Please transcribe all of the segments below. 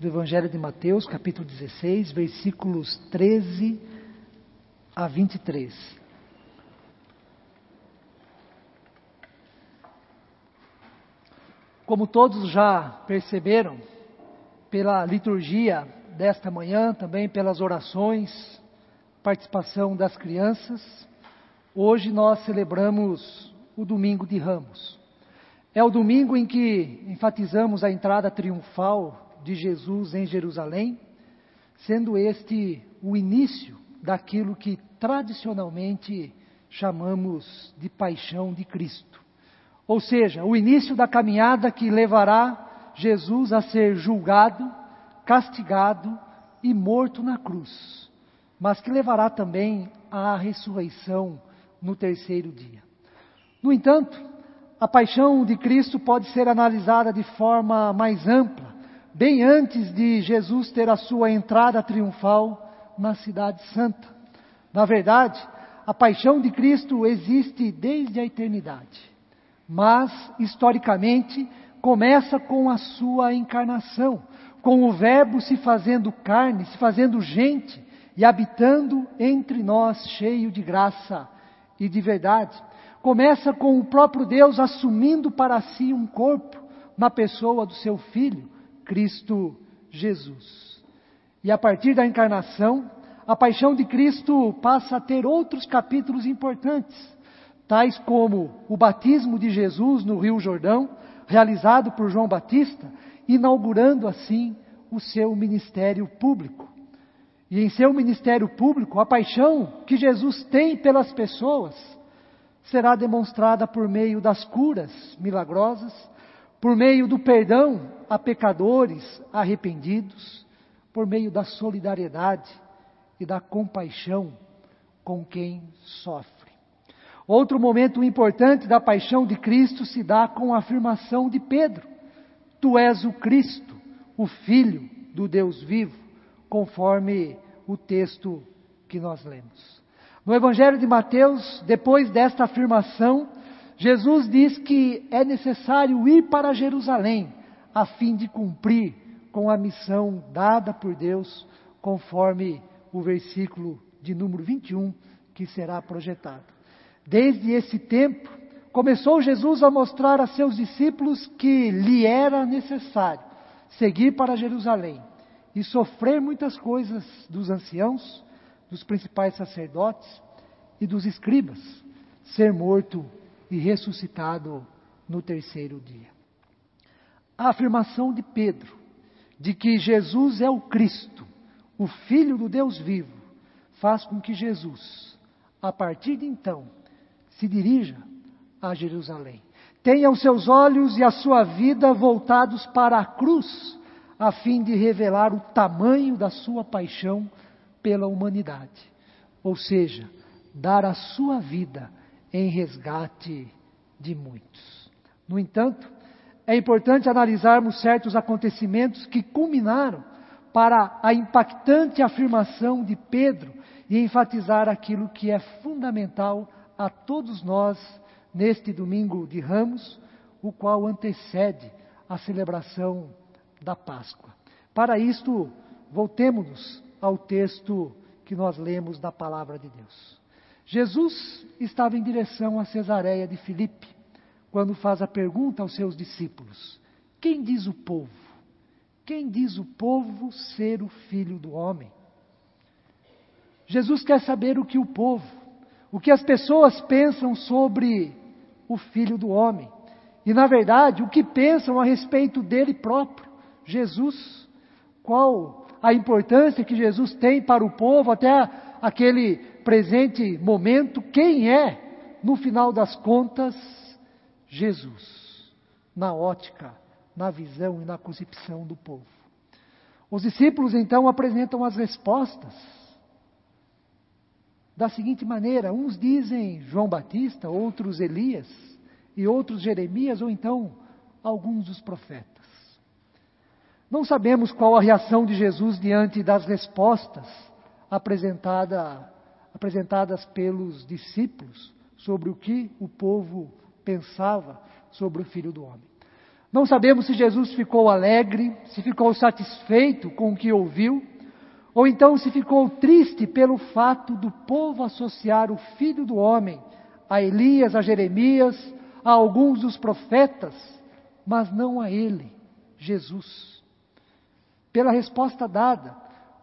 do Evangelho de Mateus, capítulo 16, versículos 13 a 23. Como todos já perceberam, pela liturgia desta manhã, também pelas orações, participação das crianças, hoje nós celebramos o Domingo de Ramos. É o domingo em que enfatizamos a entrada triunfal de Jesus em Jerusalém, sendo este o início daquilo que tradicionalmente chamamos de paixão de Cristo. Ou seja, o início da caminhada que levará Jesus a ser julgado, castigado e morto na cruz, mas que levará também à ressurreição no terceiro dia. No entanto, a paixão de Cristo pode ser analisada de forma mais ampla, bem antes de Jesus ter a sua entrada triunfal na Cidade Santa. Na verdade, a paixão de Cristo existe desde a eternidade, mas, historicamente, começa com a sua encarnação, com o Verbo se fazendo carne, se fazendo gente e habitando entre nós, cheio de graça e de verdade começa com o próprio Deus assumindo para si um corpo na pessoa do seu Filho, Cristo Jesus. E a partir da encarnação, a paixão de Cristo passa a ter outros capítulos importantes, tais como o batismo de Jesus no Rio Jordão, realizado por João Batista, inaugurando assim o seu ministério público. E em seu ministério público, a paixão que Jesus tem pelas pessoas será demonstrada por meio das curas milagrosas, por meio do perdão a pecadores arrependidos, por meio da solidariedade e da compaixão com quem sofre. Outro momento importante da paixão de Cristo se dá com a afirmação de Pedro: Tu és o Cristo, o Filho do Deus vivo, conforme o texto que nós lemos. No Evangelho de Mateus, depois desta afirmação, Jesus diz que é necessário ir para Jerusalém a fim de cumprir com a missão dada por Deus, conforme o versículo de número 21 que será projetado. Desde esse tempo, começou Jesus a mostrar a seus discípulos que lhe era necessário seguir para Jerusalém e sofrer muitas coisas dos anciãos, dos principais sacerdotes e dos escribas, ser morto e ressuscitado no terceiro dia. A afirmação de Pedro de que Jesus é o Cristo, o Filho do Deus vivo, faz com que Jesus, a partir de então, se dirija a Jerusalém. Tenha os seus olhos e a sua vida voltados para a cruz, a fim de revelar o tamanho da sua paixão pela humanidade. Ou seja, dar a sua vida em resgate de muitos. No entanto, é importante analisarmos certos acontecimentos que culminaram para a impactante afirmação de Pedro e enfatizar aquilo que é fundamental a todos nós neste domingo de Ramos, o qual antecede a celebração da Páscoa. Para isto, voltemos ao texto que nós lemos da palavra de Deus. Jesus estava em direção a Cesareia de Filipe, quando faz a pergunta aos seus discípulos: Quem diz o povo? Quem diz o povo ser o filho do homem? Jesus quer saber o que o povo, o que as pessoas pensam sobre o filho do homem. E, na verdade, o que pensam a respeito dele próprio, Jesus. Qual a importância que Jesus tem para o povo até aquele presente momento, quem é, no final das contas, Jesus, na ótica, na visão e na concepção do povo. Os discípulos então apresentam as respostas da seguinte maneira: uns dizem João Batista, outros Elias, e outros Jeremias, ou então alguns dos profetas. Não sabemos qual a reação de Jesus diante das respostas apresentada, apresentadas pelos discípulos sobre o que o povo pensava sobre o Filho do Homem. Não sabemos se Jesus ficou alegre, se ficou satisfeito com o que ouviu, ou então se ficou triste pelo fato do povo associar o filho do homem a Elias, a Jeremias, a alguns dos profetas, mas não a ele, Jesus. Pela resposta dada,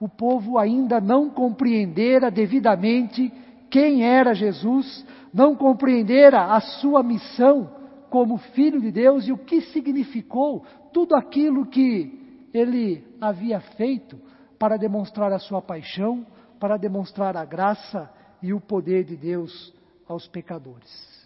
o povo ainda não compreendera devidamente quem era Jesus, não compreendera a sua missão como filho de Deus e o que significou tudo aquilo que ele havia feito para demonstrar a sua paixão, para demonstrar a graça e o poder de Deus aos pecadores.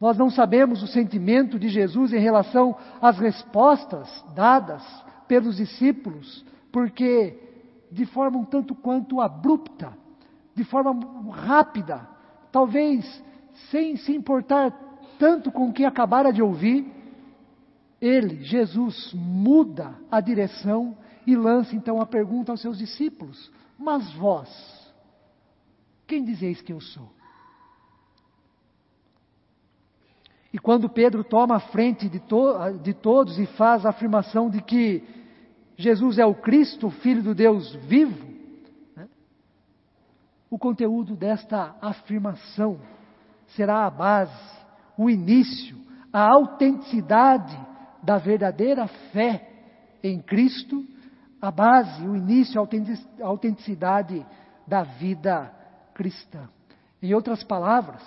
Nós não sabemos o sentimento de Jesus em relação às respostas dadas pelos discípulos, porque de forma um tanto quanto abrupta, de forma rápida, talvez sem se importar tanto com o que acabara de ouvir, ele, Jesus, muda a direção e lança então a pergunta aos seus discípulos: Mas vós, quem dizeis que eu sou? E quando Pedro toma a frente de, to de todos e faz a afirmação de que Jesus é o Cristo, o Filho do Deus vivo, né? o conteúdo desta afirmação será a base, o início, a autenticidade da verdadeira fé em Cristo, a base, o início, a autenticidade da vida cristã. Em outras palavras,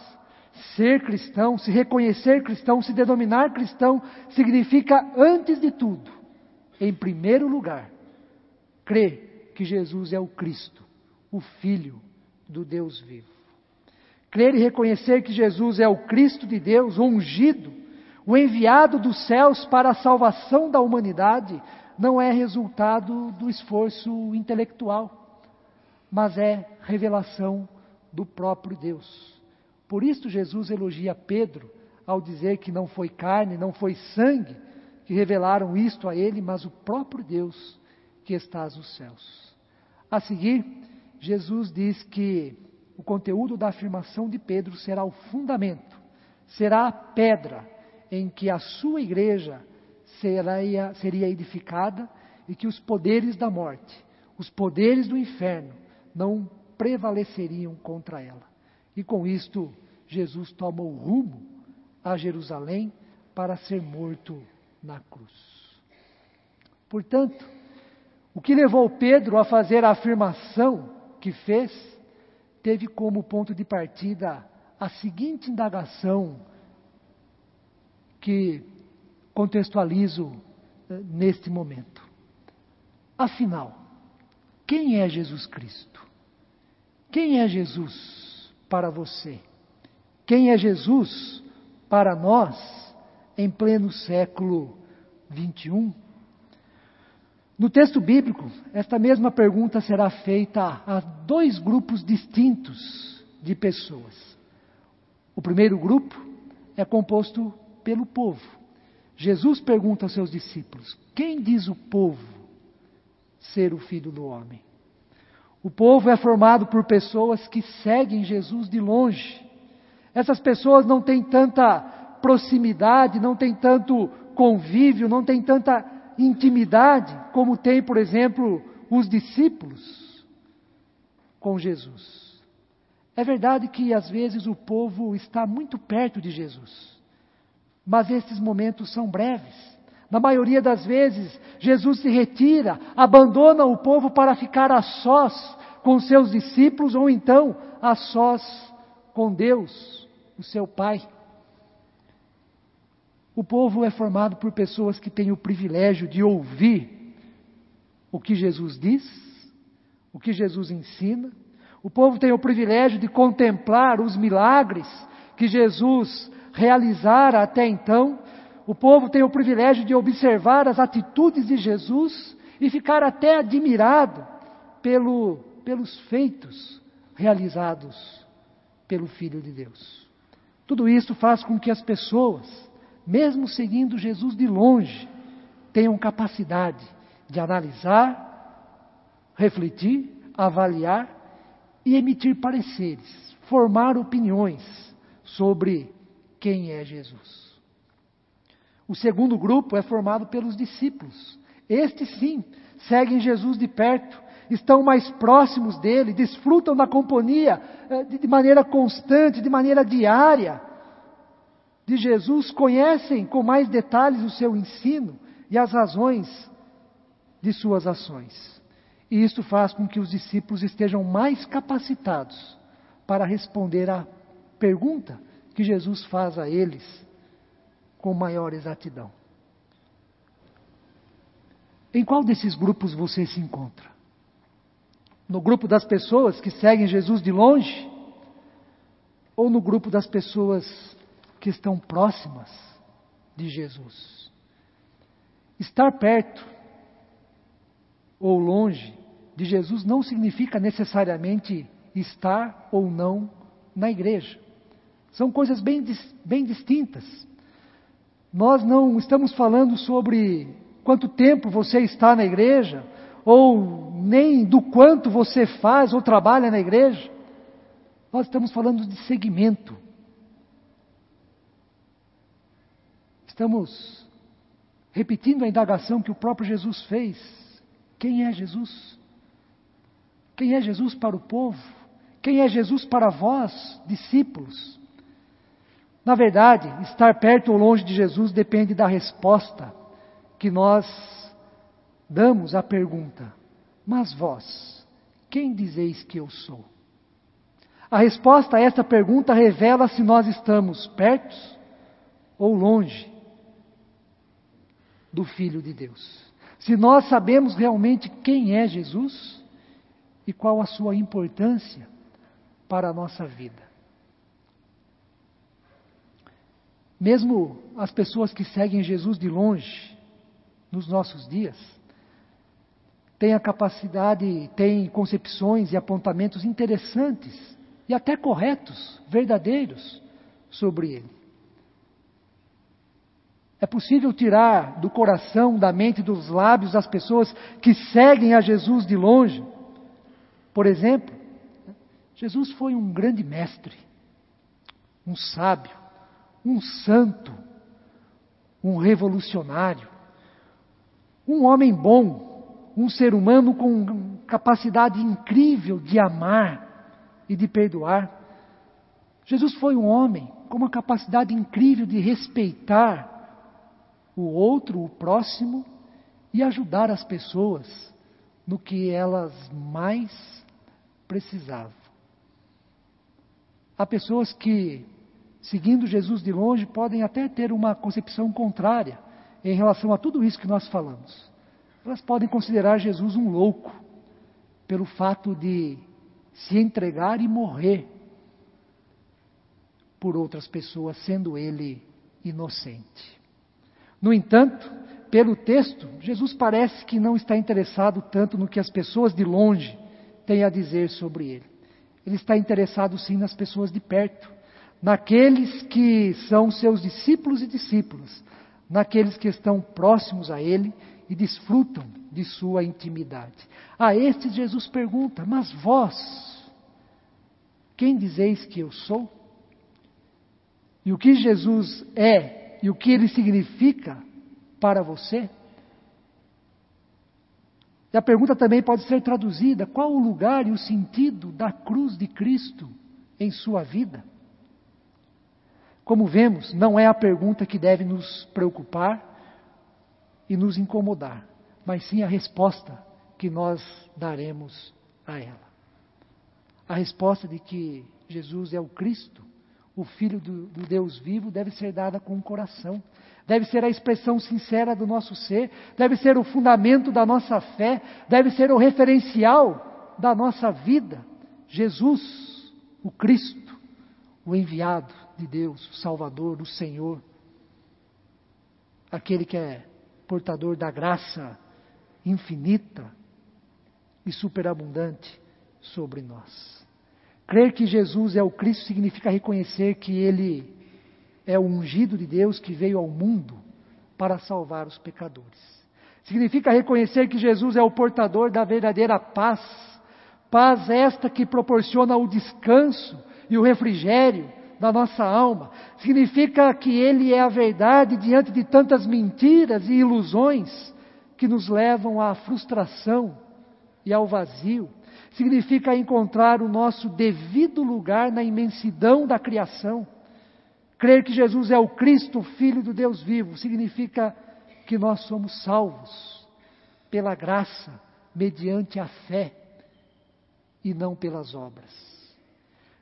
ser cristão, se reconhecer cristão, se denominar cristão, significa, antes de tudo, em primeiro lugar, crer que Jesus é o Cristo, o Filho do Deus vivo. Crer e reconhecer que Jesus é o Cristo de Deus, o ungido, o enviado dos céus para a salvação da humanidade, não é resultado do esforço intelectual, mas é revelação do próprio Deus. Por isso Jesus elogia Pedro ao dizer que não foi carne, não foi sangue que revelaram isto a ele, mas o próprio Deus que está nos céus. A seguir, Jesus diz que o conteúdo da afirmação de Pedro será o fundamento, será a pedra em que a sua igreja seria, seria edificada e que os poderes da morte, os poderes do inferno, não prevaleceriam contra ela. E com isto, Jesus toma o rumo a Jerusalém para ser morto na cruz. Portanto, o que levou Pedro a fazer a afirmação que fez, teve como ponto de partida a seguinte indagação que contextualizo eh, neste momento. Afinal, quem é Jesus Cristo? Quem é Jesus para você? Quem é Jesus para nós em pleno século 21? No texto bíblico, esta mesma pergunta será feita a dois grupos distintos de pessoas. O primeiro grupo é composto pelo povo. Jesus pergunta aos seus discípulos: Quem diz o povo ser o filho do homem? O povo é formado por pessoas que seguem Jesus de longe. Essas pessoas não têm tanta proximidade, não têm tanto convívio, não têm tanta intimidade como tem, por exemplo, os discípulos com Jesus. É verdade que às vezes o povo está muito perto de Jesus, mas esses momentos são breves. Na maioria das vezes, Jesus se retira, abandona o povo para ficar a sós com seus discípulos ou então a sós com Deus, o seu Pai. O povo é formado por pessoas que têm o privilégio de ouvir o que Jesus diz, o que Jesus ensina. O povo tem o privilégio de contemplar os milagres que Jesus realizara até então. O povo tem o privilégio de observar as atitudes de Jesus e ficar até admirado pelo, pelos feitos realizados pelo Filho de Deus. Tudo isso faz com que as pessoas mesmo seguindo Jesus de longe, tenham capacidade de analisar, refletir, avaliar e emitir pareceres, formar opiniões sobre quem é Jesus. O segundo grupo é formado pelos discípulos. Estes sim, seguem Jesus de perto, estão mais próximos dele, desfrutam da companhia eh, de maneira constante, de maneira diária de Jesus, conhecem com mais detalhes o seu ensino e as razões de suas ações. E isso faz com que os discípulos estejam mais capacitados para responder à pergunta que Jesus faz a eles com maior exatidão. Em qual desses grupos você se encontra? No grupo das pessoas que seguem Jesus de longe? Ou no grupo das pessoas que estão próximas de Jesus? Estar perto ou longe de Jesus não significa necessariamente estar ou não na igreja. São coisas bem, bem distintas. Nós não estamos falando sobre quanto tempo você está na igreja, ou nem do quanto você faz ou trabalha na igreja. Nós estamos falando de segmento. Estamos repetindo a indagação que o próprio Jesus fez. Quem é Jesus? Quem é Jesus para o povo? Quem é Jesus para vós, discípulos? Na verdade, estar perto ou longe de Jesus depende da resposta que nós damos à pergunta: Mas vós, quem dizeis que eu sou? A resposta a esta pergunta revela se nós estamos perto ou longe do Filho de Deus. Se nós sabemos realmente quem é Jesus e qual a sua importância para a nossa vida. Mesmo as pessoas que seguem Jesus de longe, nos nossos dias, têm a capacidade, têm concepções e apontamentos interessantes e até corretos, verdadeiros sobre ele. É possível tirar do coração, da mente, dos lábios das pessoas que seguem a Jesus de longe. Por exemplo, Jesus foi um grande mestre, um sábio, um santo, um revolucionário, um homem bom, um ser humano com capacidade incrível de amar e de perdoar. Jesus foi um homem com uma capacidade incrível de respeitar o outro, o próximo, e ajudar as pessoas no que elas mais precisavam. Há pessoas que seguindo Jesus de longe, podem até ter uma concepção contrária em relação a tudo isso que nós falamos. Elas podem considerar Jesus um louco, pelo fato de se entregar e morrer por outras pessoas, sendo ele inocente. No entanto, pelo texto, Jesus parece que não está interessado tanto no que as pessoas de longe têm a dizer sobre ele. Ele está interessado sim nas pessoas de perto naqueles que são seus discípulos e discípulas, naqueles que estão próximos a Ele e desfrutam de sua intimidade. A estes Jesus pergunta: Mas vós, quem dizeis que eu sou? E o que Jesus é e o que ele significa para você? E a pergunta também pode ser traduzida: qual o lugar e o sentido da cruz de Cristo em sua vida? Como vemos, não é a pergunta que deve nos preocupar e nos incomodar, mas sim a resposta que nós daremos a ela. A resposta de que Jesus é o Cristo, o Filho do, do, Deus vivo, deve ser dada com o coração, deve ser a expressão sincera do nosso ser, deve ser o fundamento da nossa fé, deve ser o referencial da nossa vida. Jesus, o Cristo, o enviado, de Deus, o Salvador, o Senhor, aquele que é portador da graça infinita e superabundante sobre nós. Crer que Jesus é o Cristo significa reconhecer que Ele é o ungido de Deus que veio ao mundo para salvar os pecadores. Significa reconhecer que Jesus é o portador da verdadeira paz, paz esta que proporciona o descanso e o refrigério da nossa alma. Significa que Ele é a verdade diante de tantas mentiras e ilusões que nos levam à frustração e ao vazio. Significa encontrar o nosso devido lugar na imensidão da criação. Crer que Jesus é o Cristo, Filho do Deus vivo, significa que nós somos salvos pela graça, mediante a fé e não pelas obras.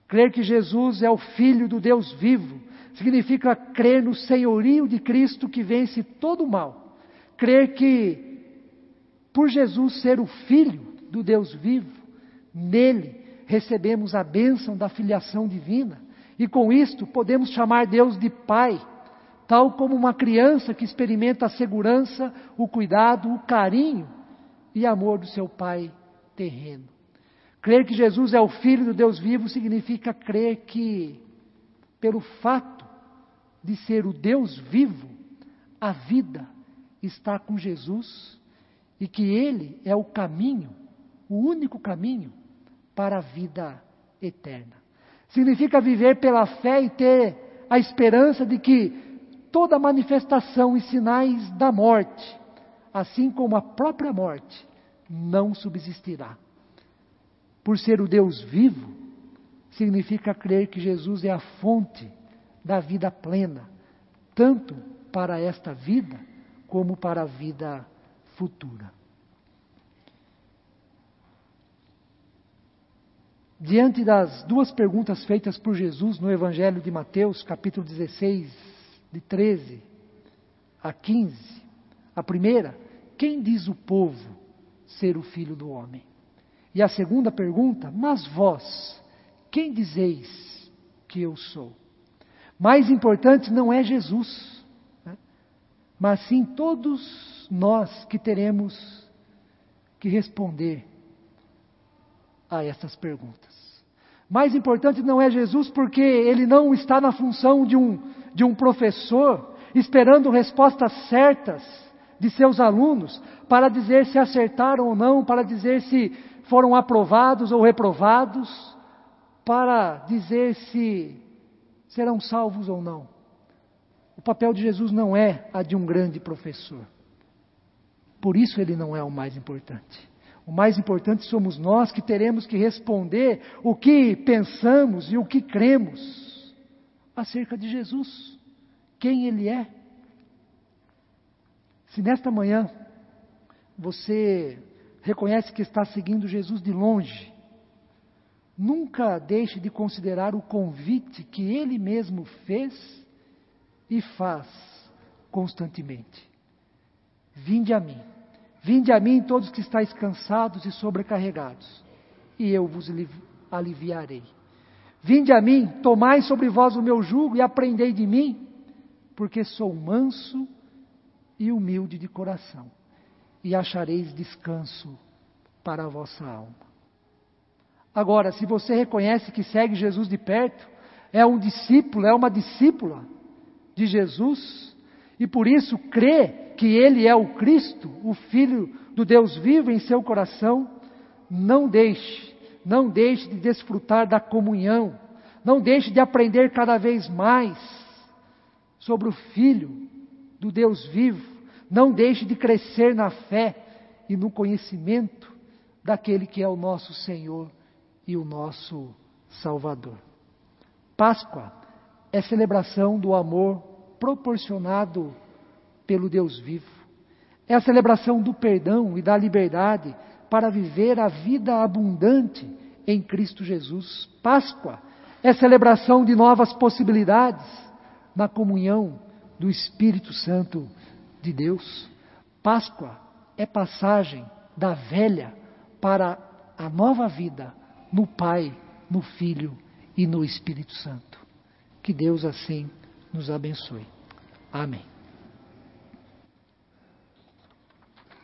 Crer que Jesus é o Filho do Deus vivo significa crer no senhorio de Cristo que vence todo o mal. Crer que, por Jesus ser o Filho do Deus vivo, nele recebemos a bênção da filiação divina e com isto podemos chamar Deus de Pai, tal como uma criança que experimenta a segurança, o cuidado, o carinho e amor do seu Pai terreno. Crer que Jesus é o Filho do Deus vivo significa crer que, pelo fato de ser o Deus vivo, a vida está com Jesus e que Ele é o caminho, o único caminho para a vida eterna. Significa viver pela fé e ter a esperança de que toda manifestação e sinais da morte, assim como a própria morte, não subsistirá. Por ser o Deus vivo, significa crer que Jesus é a fonte da vida plena, tanto para esta vida como para a vida futura. Diante das duas perguntas feitas por Jesus no Evangelho de Mateus, capítulo 16, de 13 a 15, a primeira, quem diz o povo ser o filho do homem? E a segunda pergunta, mas vós, quem dizeis que eu sou? Mais importante não é Jesus, né? mas sim todos nós que teremos que responder a essas perguntas. Mais importante não é Jesus porque ele não está na função de um, de um professor esperando respostas certas de seus alunos para dizer se acertaram ou não, para dizer se foram aprovados ou reprovados, para dizer se serão salvos ou não. O papel de Jesus não é a de um grande professor. Por isso ele não é o mais importante. O mais importante somos nós que teremos que responder o que pensamos e o que cremos acerca de Jesus, quem Ele é. Se nesta manhã você reconhece que está seguindo Jesus de longe, nunca deixe de considerar o convite que ele mesmo fez e faz constantemente. Vinde a mim. Vinde a mim todos que estáis cansados e sobrecarregados, e eu vos aliviarei. Vinde a mim, tomai sobre vós o meu jugo e aprendei de mim, porque sou manso e humilde de coração e achareis descanso para a vossa alma. Agora, se você reconhece que segue Jesus de perto, é um discípulo, é uma discípula de Jesus, e por isso crê que Ele é o Cristo, o Filho do Deus vivo em seu coração, não deixe, não deixe de desfrutar da comunhão, não deixe de aprender cada vez mais sobre o Filho do Deus vivo, não deixe de crescer na fé e no conhecimento daquele que é o nosso Senhor e o nosso Salvador. Páscoa é celebração do amor proporcionado pelo Deus vivo. É a celebração do perdão e da liberdade para viver a vida abundante em Cristo Jesus. Páscoa é celebração de novas possibilidades na comunhão do Espírito Santo de Deus. Páscoa é passagem da velha para a nova vida no Pai, no Filho e no Espírito Santo. Que Deus assim nos abençoe. Amém.